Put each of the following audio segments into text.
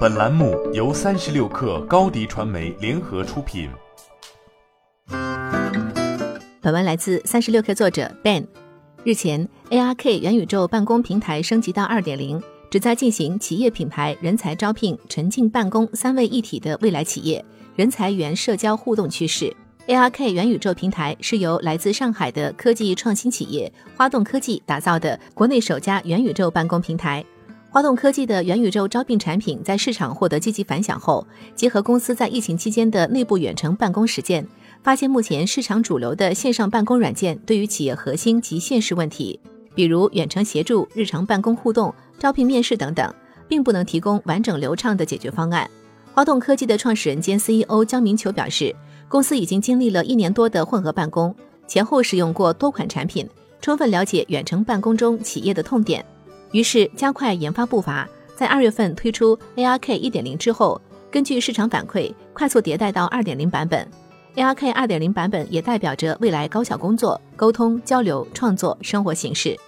本栏目由三十六氪高低传媒联合出品。本文来自三十六氪作者 Ben。日前，ARK 元宇宙办公平台升级到二点零，旨在进行企业品牌、人才招聘、沉浸办公三位一体的未来企业人才源社交互动趋势。ARK 元宇宙平台是由来自上海的科技创新企业花动科技打造的国内首家元宇宙办公平台。花动科技的元宇宙招聘产品在市场获得积极反响后，结合公司在疫情期间的内部远程办公实践，发现目前市场主流的线上办公软件对于企业核心及现实问题，比如远程协助、日常办公互动、招聘面试等等，并不能提供完整流畅的解决方案。花动科技的创始人兼 CEO 江明球表示，公司已经经历了一年多的混合办公，前后使用过多款产品，充分了解远程办公中企业的痛点。于是加快研发步伐，在二月份推出 ARK 一点零之后，根据市场反馈，快速迭代到二点零版本。ARK 二点零版本也代表着未来高效工作、沟通、交流、创作生活形式。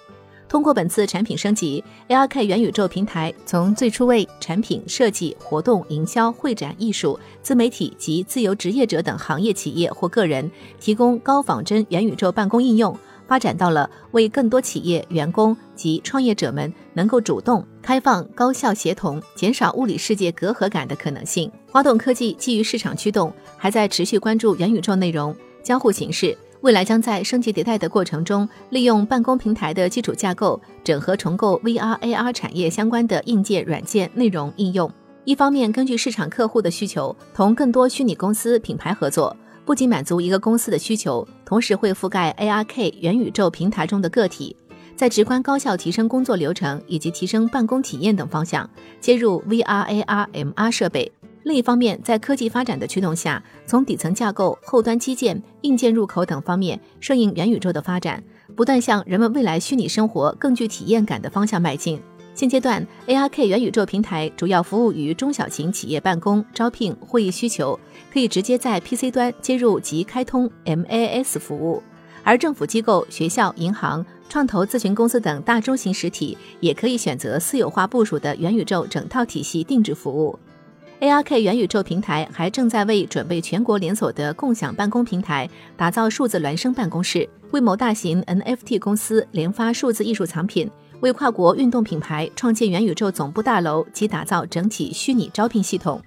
通过本次产品升级，ARK 元宇宙平台从最初为产品设计、活动营销、会展、艺术、自媒体及自由职业者等行业企业或个人提供高仿真元宇宙办公应用。发展到了为更多企业员工及创业者们能够主动、开放、高效协同，减少物理世界隔阂感的可能性。花动科技基于市场驱动，还在持续关注元宇宙内容交互形式。未来将在升级迭代的过程中，利用办公平台的基础架构，整合重构 VR、AR 产业相关的硬件、软件、内容应用。一方面，根据市场客户的需求，同更多虚拟公司品牌合作。不仅满足一个公司的需求，同时会覆盖 ARK 元宇宙平台中的个体，在直观高效提升工作流程以及提升办公体验等方向接入 VR、AR、MR 设备。另一方面，在科技发展的驱动下，从底层架构、后端基建、硬件入口等方面顺应元宇宙的发展，不断向人们未来虚拟生活更具体验感的方向迈进。现阶段，ARK 元宇宙平台主要服务于中小型企业办公、招聘、会议需求，可以直接在 PC 端接入及开通 MAS 服务；而政府机构、学校、银行、创投咨询公司等大中型实体也可以选择私有化部署的元宇宙整套体系定制服务。ARK 元宇宙平台还正在为准备全国连锁的共享办公平台打造数字孪生办公室，为某大型 NFT 公司研发数字艺术藏品。为跨国运动品牌创建元宇宙总部大楼及打造整体虚拟招聘系统。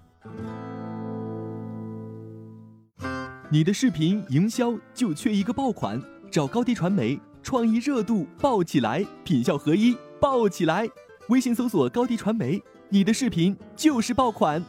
你的视频营销就缺一个爆款，找高低传媒，创意热度爆起来，品效合一爆起来。微信搜索高低传媒，你的视频就是爆款。